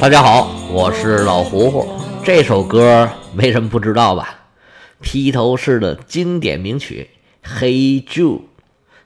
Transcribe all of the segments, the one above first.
大家好，我是老胡胡。这首歌没人不知道吧？披头士的经典名曲《Hey Jude》。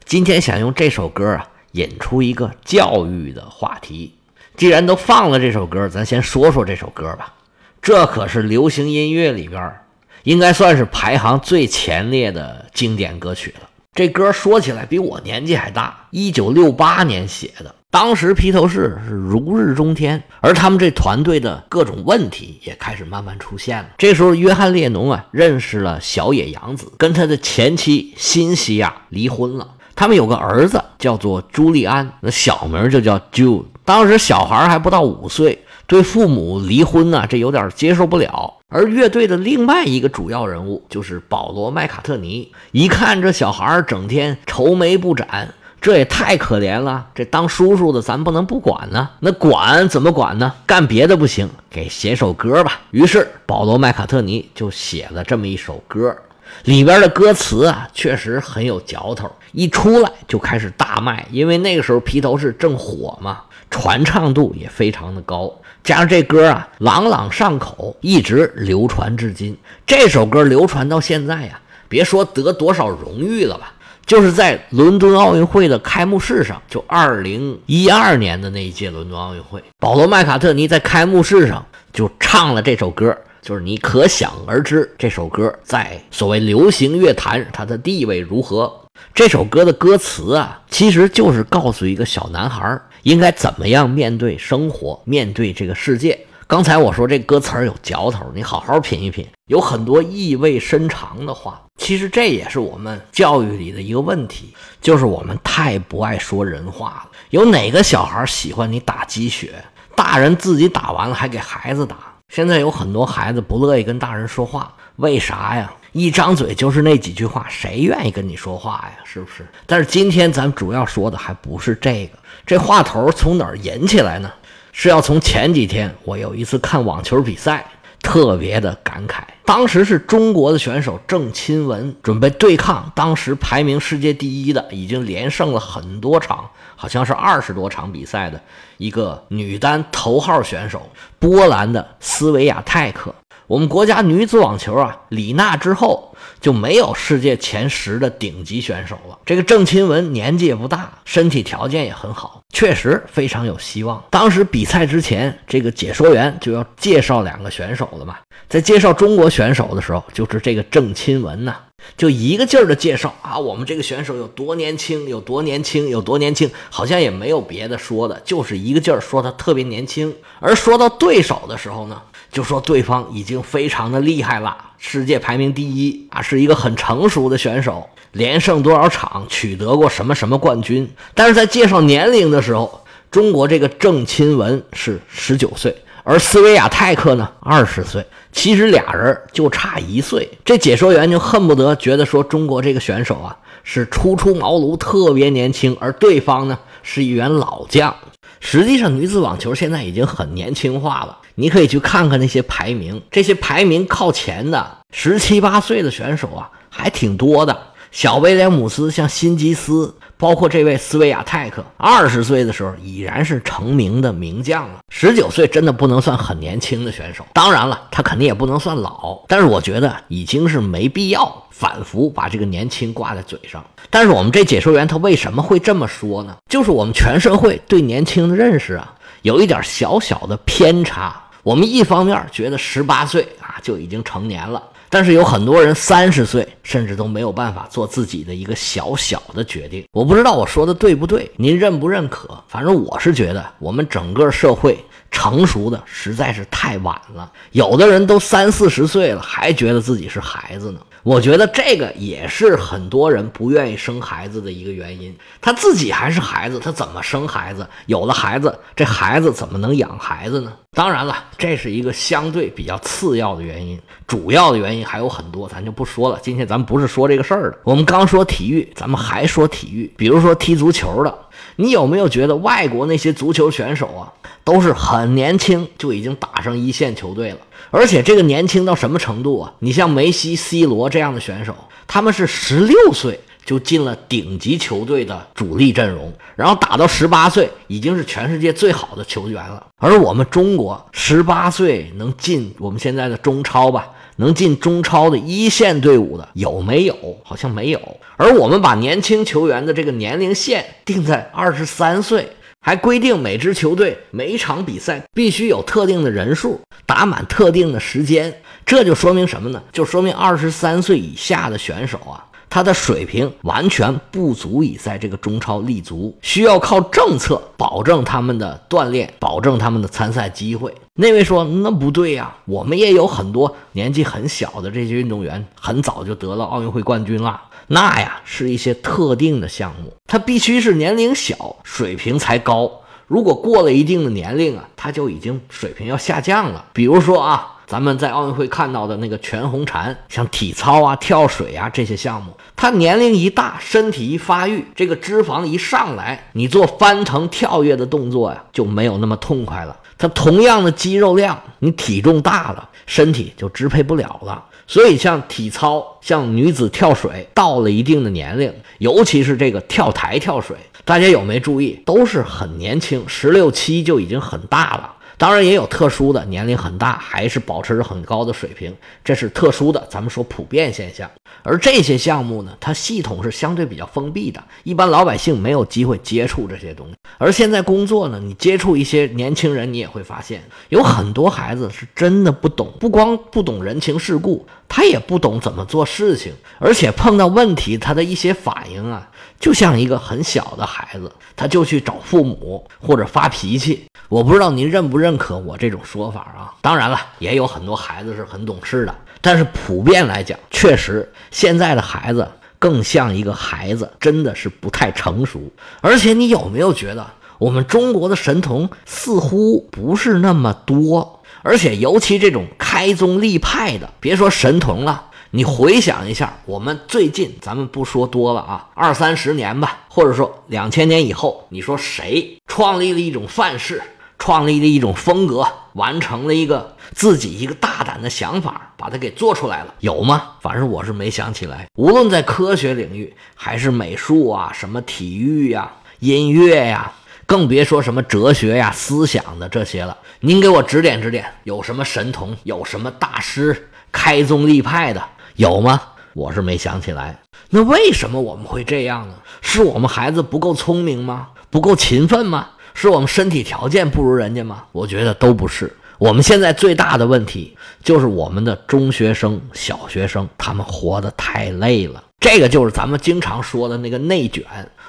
今天想用这首歌啊，引出一个教育的话题。既然都放了这首歌，咱先说说这首歌吧。这可是流行音乐里边应该算是排行最前列的经典歌曲了。这歌说起来比我年纪还大，一九六八年写的。当时披头士是如日中天，而他们这团队的各种问题也开始慢慢出现了。这时候，约翰列侬啊认识了小野洋子，跟他的前妻辛西娅离婚了。他们有个儿子叫做朱利安，那小名就叫 Jude。当时小孩还不到五岁，对父母离婚呢，这有点接受不了。而乐队的另外一个主要人物就是保罗·麦卡特尼，一看这小孩整天愁眉不展。这也太可怜了，这当叔叔的咱不能不管呢。那管怎么管呢？干别的不行，给写首歌吧。于是保罗·麦卡特尼就写了这么一首歌，里边的歌词啊，确实很有嚼头，一出来就开始大卖。因为那个时候披头士正火嘛，传唱度也非常的高，加上这歌啊朗朗上口，一直流传至今。这首歌流传到现在呀，别说得多少荣誉了吧。就是在伦敦奥运会的开幕式上，就二零一二年的那一届伦敦奥运会，保罗·麦卡特尼在开幕式上就唱了这首歌，就是你可想而知这首歌在所谓流行乐坛它的地位如何。这首歌的歌词啊，其实就是告诉一个小男孩应该怎么样面对生活，面对这个世界。刚才我说这歌词有嚼头，你好好品一品，有很多意味深长的话。其实这也是我们教育里的一个问题，就是我们太不爱说人话了。有哪个小孩喜欢你打鸡血？大人自己打完了还给孩子打。现在有很多孩子不乐意跟大人说话，为啥呀？一张嘴就是那几句话，谁愿意跟你说话呀？是不是？但是今天咱主要说的还不是这个，这话头从哪儿引起来呢？是要从前几天，我有一次看网球比赛，特别的感慨。当时是中国的选手郑钦文准备对抗当时排名世界第一的，已经连胜了很多场，好像是二十多场比赛的一个女单头号选手，波兰的斯维亚泰克。我们国家女子网球啊，李娜之后就没有世界前十的顶级选手了。这个郑钦文年纪也不大，身体条件也很好，确实非常有希望。当时比赛之前，这个解说员就要介绍两个选手了嘛。在介绍中国选手的时候，就是这个郑钦文呐，就一个劲儿的介绍啊，我们这个选手有多年轻，有多年轻，有多年轻，好像也没有别的说的，就是一个劲儿说他特别年轻。而说到对手的时候呢？就说对方已经非常的厉害了，世界排名第一啊，是一个很成熟的选手，连胜多少场，取得过什么什么冠军。但是在介绍年龄的时候，中国这个郑钦文是十九岁，而斯维亚泰克呢二十岁，其实俩人就差一岁。这解说员就恨不得觉得说中国这个选手啊是初出茅庐，特别年轻，而对方呢是一员老将。实际上，女子网球现在已经很年轻化了。你可以去看看那些排名，这些排名靠前的十七八岁的选手啊，还挺多的。小威廉姆斯、像辛吉斯，包括这位斯维亚泰克，二十岁的时候已然是成名的名将了。十九岁真的不能算很年轻的选手，当然了，他肯定也不能算老。但是我觉得已经是没必要反复把这个年轻挂在嘴上。但是我们这解说员他为什么会这么说呢？就是我们全社会对年轻的认识啊，有一点小小的偏差。我们一方面觉得十八岁啊就已经成年了，但是有很多人三十岁甚至都没有办法做自己的一个小小的决定。我不知道我说的对不对，您认不认可？反正我是觉得我们整个社会成熟的实在是太晚了，有的人都三四十岁了还觉得自己是孩子呢。我觉得这个也是很多人不愿意生孩子的一个原因。他自己还是孩子，他怎么生孩子？有了孩子，这孩子怎么能养孩子呢？当然了，这是一个相对比较次要的原因，主要的原因还有很多，咱就不说了。今天咱们不是说这个事儿的，我们刚说体育，咱们还说体育。比如说踢足球的，你有没有觉得外国那些足球选手啊，都是很年轻就已经打上一线球队了？而且这个年轻到什么程度啊？你像梅西、C 罗这样的选手，他们是十六岁就进了顶级球队的主力阵容，然后打到十八岁已经是全世界最好的球员了。而我们中国十八岁能进我们现在的中超吧？能进中超的一线队伍的有没有？好像没有。而我们把年轻球员的这个年龄线定在二十三岁。还规定每支球队每场比赛必须有特定的人数打满特定的时间，这就说明什么呢？就说明二十三岁以下的选手啊，他的水平完全不足以在这个中超立足，需要靠政策保证他们的锻炼，保证他们的参赛机会。那位说：“那不对呀，我们也有很多年纪很小的这些运动员，很早就得了奥运会冠军了。”那呀，是一些特定的项目，他必须是年龄小，水平才高。如果过了一定的年龄啊，他就已经水平要下降了。比如说啊，咱们在奥运会看到的那个全红婵，像体操啊、跳水啊这些项目，他年龄一大，身体一发育，这个脂肪一上来，你做翻腾、跳跃的动作呀，就没有那么痛快了。他同样的肌肉量，你体重大了，身体就支配不了了。所以，像体操、像女子跳水，到了一定的年龄，尤其是这个跳台跳水，大家有没注意？都是很年轻，十六七就已经很大了。当然也有特殊的，年龄很大还是保持着很高的水平，这是特殊的。咱们说普遍现象。而这些项目呢，它系统是相对比较封闭的，一般老百姓没有机会接触这些东西。而现在工作呢，你接触一些年轻人，你也会发现，有很多孩子是真的不懂，不光不懂人情世故，他也不懂怎么做事情，而且碰到问题，他的一些反应啊，就像一个很小的孩子，他就去找父母或者发脾气。我不知道您认不认可我这种说法啊？当然了，也有很多孩子是很懂事的。但是普遍来讲，确实现在的孩子更像一个孩子，真的是不太成熟。而且你有没有觉得，我们中国的神童似乎不是那么多？而且尤其这种开宗立派的，别说神童了，你回想一下，我们最近咱们不说多了啊，二三十年吧，或者说两千年以后，你说谁创立了一种范式？创立了一种风格，完成了一个自己一个大胆的想法，把它给做出来了，有吗？反正我是没想起来。无论在科学领域，还是美术啊，什么体育呀、音乐呀，更别说什么哲学呀、思想的这些了。您给我指点指点，有什么神童，有什么大师，开宗立派的，有吗？我是没想起来。那为什么我们会这样呢？是我们孩子不够聪明吗？不够勤奋吗？是我们身体条件不如人家吗？我觉得都不是。我们现在最大的问题就是我们的中学生、小学生，他们活得太累了。这个就是咱们经常说的那个内卷。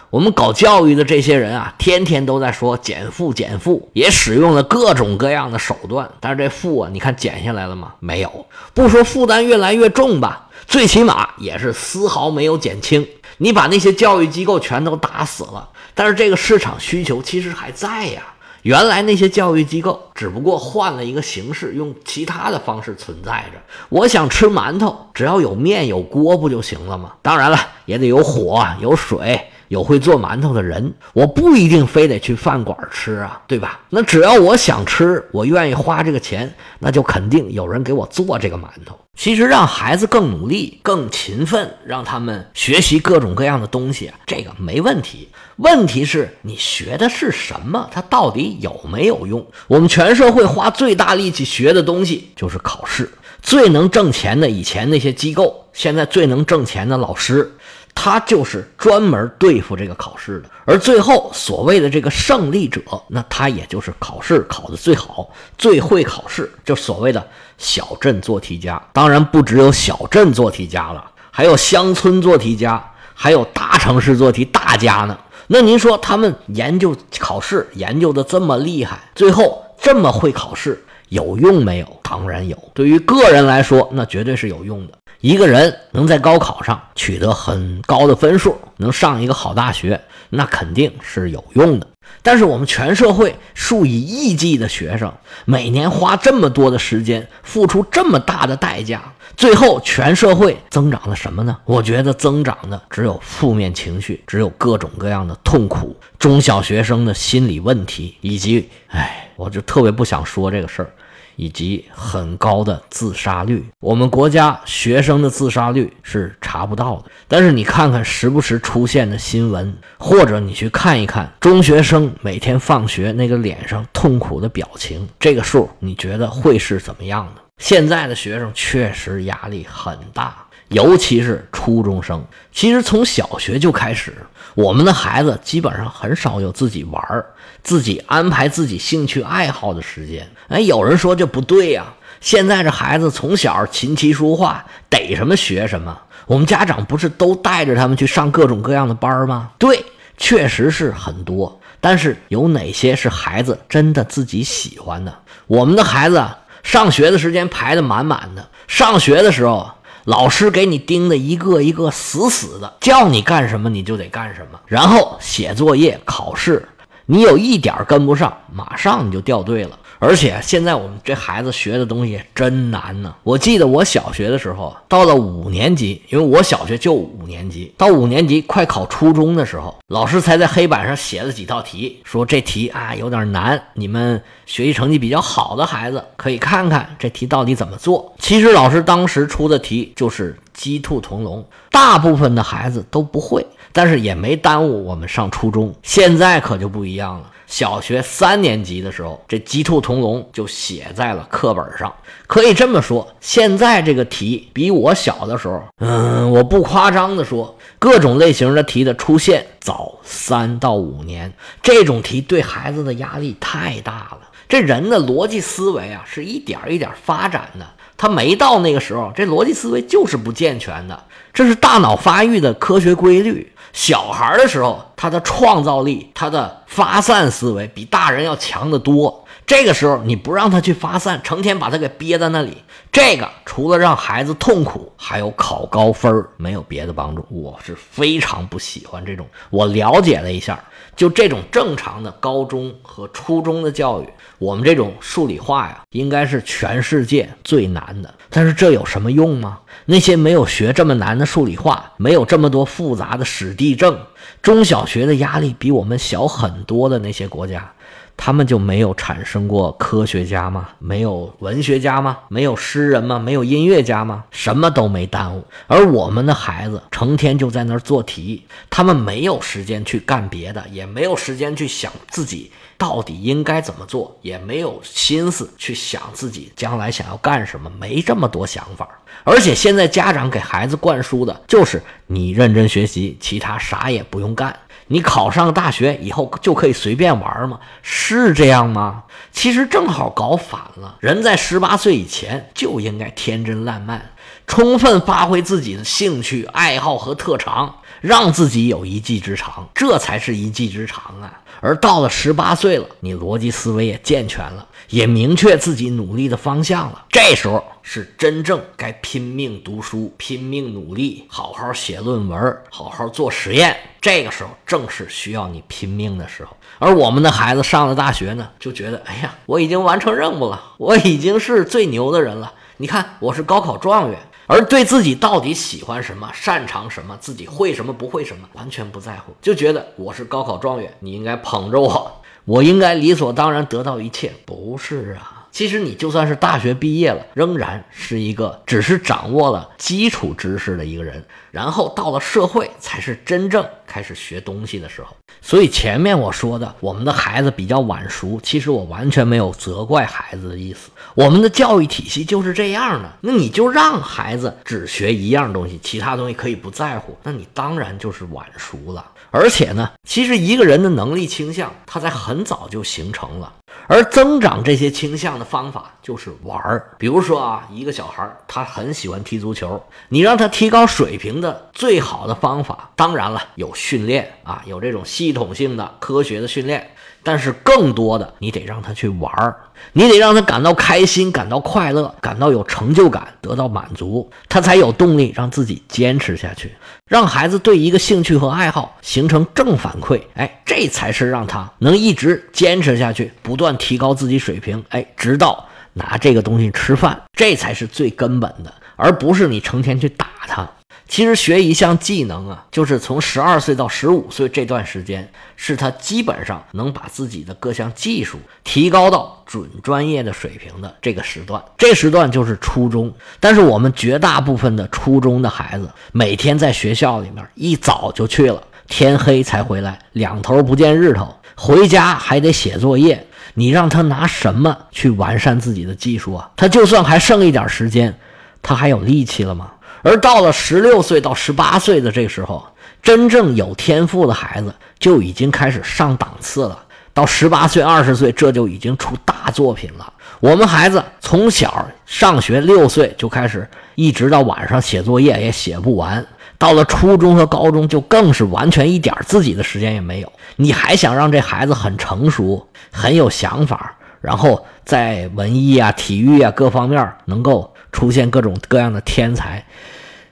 我们搞教育的这些人啊，天天都在说减负、减负，也使用了各种各样的手段。但是这负啊，你看减下来了吗？没有。不说负担越来越重吧，最起码也是丝毫没有减轻。你把那些教育机构全都打死了。但是这个市场需求其实还在呀，原来那些教育机构只不过换了一个形式，用其他的方式存在着。我想吃馒头，只要有面有锅不就行了吗？当然了，也得有火有水。有会做馒头的人，我不一定非得去饭馆吃啊，对吧？那只要我想吃，我愿意花这个钱，那就肯定有人给我做这个馒头。其实让孩子更努力、更勤奋，让他们学习各种各样的东西，这个没问题。问题是你学的是什么，它到底有没有用？我们全社会花最大力气学的东西就是考试，最能挣钱的以前那些机构，现在最能挣钱的老师。他就是专门对付这个考试的，而最后所谓的这个胜利者，那他也就是考试考得最好、最会考试，就所谓的小镇做题家。当然不只有小镇做题家了，还有乡村做题家，还有大城市做题大家呢。那您说他们研究考试研究的这么厉害，最后这么会考试，有用没有？当然有。对于个人来说，那绝对是有用的。一个人能在高考上取得很高的分数，能上一个好大学，那肯定是有用的。但是我们全社会数以亿计的学生，每年花这么多的时间，付出这么大的代价，最后全社会增长了什么呢？我觉得增长的只有负面情绪，只有各种各样的痛苦，中小学生的心理问题，以及，哎，我就特别不想说这个事儿。以及很高的自杀率。我们国家学生的自杀率是查不到的，但是你看看时不时出现的新闻，或者你去看一看中学生每天放学那个脸上痛苦的表情，这个数你觉得会是怎么样的？现在的学生确实压力很大。尤其是初中生，其实从小学就开始，我们的孩子基本上很少有自己玩儿、自己安排自己兴趣爱好的时间。哎，有人说这不对呀，现在这孩子从小琴棋书画，逮什么学什么。我们家长不是都带着他们去上各种各样的班吗？对，确实是很多。但是有哪些是孩子真的自己喜欢的？我们的孩子上学的时间排得满满的，上学的时候。老师给你盯的一个一个死死的，叫你干什么你就得干什么。然后写作业、考试，你有一点跟不上，马上你就掉队了。而且现在我们这孩子学的东西真难呢。我记得我小学的时候，到了五年级，因为我小学就五年级，到五年级快考初中的时候，老师才在黑板上写了几道题，说这题啊有点难，你们学习成绩比较好的孩子可以看看这题到底怎么做。其实老师当时出的题就是鸡兔同笼，大部分的孩子都不会，但是也没耽误我们上初中。现在可就不一样了。小学三年级的时候，这鸡兔同笼就写在了课本上。可以这么说，现在这个题比我小的时候，嗯，我不夸张的说，各种类型的题的出现早三到五年。这种题对孩子的压力太大了。这人的逻辑思维啊，是一点一点发展的。他没到那个时候，这逻辑思维就是不健全的。这是大脑发育的科学规律。小孩的时候，他的创造力、他的发散思维比大人要强得多。这个时候，你不让他去发散，成天把他给憋在那里，这个除了让孩子痛苦，还有考高分没有别的帮助。我是非常不喜欢这种。我了解了一下，就这种正常的高中和初中的教育，我们这种数理化呀，应该是全世界最难的。但是这有什么用吗？那些没有学这么难的数理化，没有这么多复杂的史地政，中小学的压力比我们小很多的那些国家，他们就没有产生过科学家吗？没有文学家吗？没有诗人吗？没有音乐家吗？什么都没耽误。而我们的孩子成天就在那儿做题，他们没有时间去干别的，也没有时间去想自己。到底应该怎么做，也没有心思去想自己将来想要干什么，没这么多想法。而且现在家长给孩子灌输的就是你认真学习，其他啥也不用干。你考上大学以后就可以随便玩吗？是这样吗？其实正好搞反了。人在十八岁以前就应该天真烂漫，充分发挥自己的兴趣爱好和特长，让自己有一技之长，这才是一技之长啊。而到了十八岁了，你逻辑思维也健全了，也明确自己努力的方向了。这时候是真正该拼命读书、拼命努力、好好写论文、好好做实验。这个时候正是需要你拼命的时候。而我们的孩子上了大学呢，就觉得，哎呀，我已经完成任务了，我已经是最牛的人了。你看，我是高考状元。而对自己到底喜欢什么、擅长什么、自己会什么、不会什么，完全不在乎，就觉得我是高考状元，你应该捧着我，我应该理所当然得到一切。不是啊。其实你就算是大学毕业了，仍然是一个只是掌握了基础知识的一个人，然后到了社会才是真正开始学东西的时候。所以前面我说的我们的孩子比较晚熟，其实我完全没有责怪孩子的意思。我们的教育体系就是这样的，那你就让孩子只学一样东西，其他东西可以不在乎，那你当然就是晚熟了。而且呢，其实一个人的能力倾向，他在很早就形成了。而增长这些倾向的方法就是玩儿。比如说啊，一个小孩他很喜欢踢足球，你让他提高水平的最好的方法，当然了，有训练啊，有这种系统性的科学的训练。但是更多的，你得让他去玩儿，你得让他感到开心、感到快乐、感到有成就感、得到满足，他才有动力让自己坚持下去。让孩子对一个兴趣和爱好形成正反馈，哎，这才是让他能一直坚持下去，不断提高自己水平，哎，直到拿这个东西吃饭，这才是最根本的，而不是你成天去打他。其实学一项技能啊，就是从十二岁到十五岁这段时间，是他基本上能把自己的各项技术提高到准专业的水平的这个时段。这时段就是初中。但是我们绝大部分的初中的孩子，每天在学校里面一早就去了，天黑才回来，两头不见日头，回家还得写作业。你让他拿什么去完善自己的技术啊？他就算还剩一点时间，他还有力气了吗？而到了十六岁到十八岁的这个时候，真正有天赋的孩子就已经开始上档次了。到十八岁、二十岁，这就已经出大作品了。我们孩子从小上学，六岁就开始，一直到晚上写作业也写不完。到了初中和高中，就更是完全一点自己的时间也没有。你还想让这孩子很成熟、很有想法，然后在文艺啊、体育啊各方面能够出现各种各样的天才？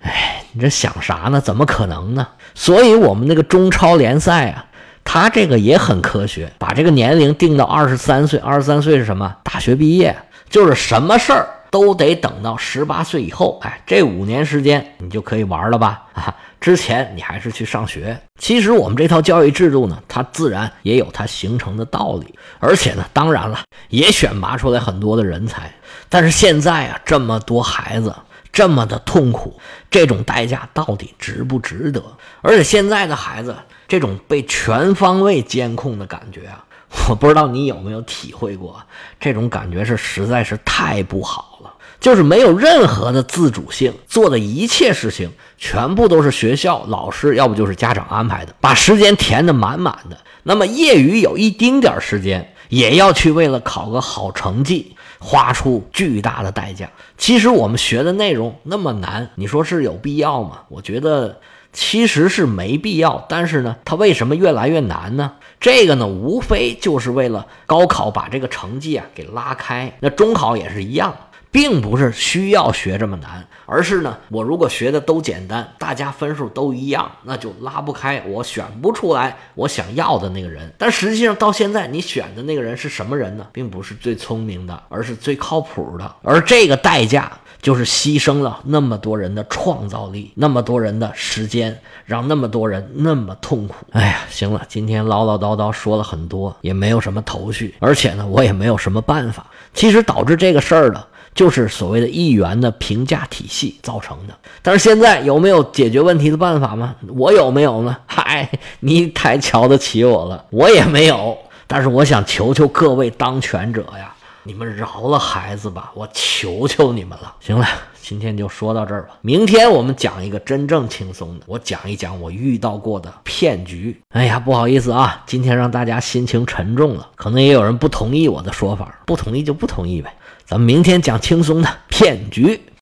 哎，你这想啥呢？怎么可能呢？所以，我们那个中超联赛啊，他这个也很科学，把这个年龄定到二十三岁。二十三岁是什么？大学毕业，就是什么事儿。都得等到十八岁以后，哎，这五年时间你就可以玩了吧？啊，之前你还是去上学。其实我们这套教育制度呢，它自然也有它形成的道理，而且呢，当然了，也选拔出来很多的人才。但是现在啊，这么多孩子这么的痛苦，这种代价到底值不值得？而且现在的孩子这种被全方位监控的感觉啊。我不知道你有没有体会过这种感觉，是实在是太不好了。就是没有任何的自主性，做的一切事情全部都是学校老师，要不就是家长安排的，把时间填得满满的。那么业余有一丁点时间，也要去为了考个好成绩，花出巨大的代价。其实我们学的内容那么难，你说是有必要吗？我觉得。其实是没必要，但是呢，它为什么越来越难呢？这个呢，无非就是为了高考把这个成绩啊给拉开。那中考也是一样，并不是需要学这么难，而是呢，我如果学的都简单，大家分数都一样，那就拉不开，我选不出来我想要的那个人。但实际上到现在，你选的那个人是什么人呢？并不是最聪明的，而是最靠谱的，而这个代价。就是牺牲了那么多人的创造力，那么多人的时间，让那么多人那么痛苦。哎呀，行了，今天唠唠叨叨说了很多，也没有什么头绪，而且呢，我也没有什么办法。其实导致这个事儿的，就是所谓的议员的评价体系造成的。但是现在有没有解决问题的办法吗？我有没有呢？嗨，你太瞧得起我了，我也没有。但是我想求求各位当权者呀。你们饶了孩子吧，我求求你们了。行了，今天就说到这儿吧。明天我们讲一个真正轻松的，我讲一讲我遇到过的骗局。哎呀，不好意思啊，今天让大家心情沉重了，可能也有人不同意我的说法，不同意就不同意呗。咱们明天讲轻松的骗局。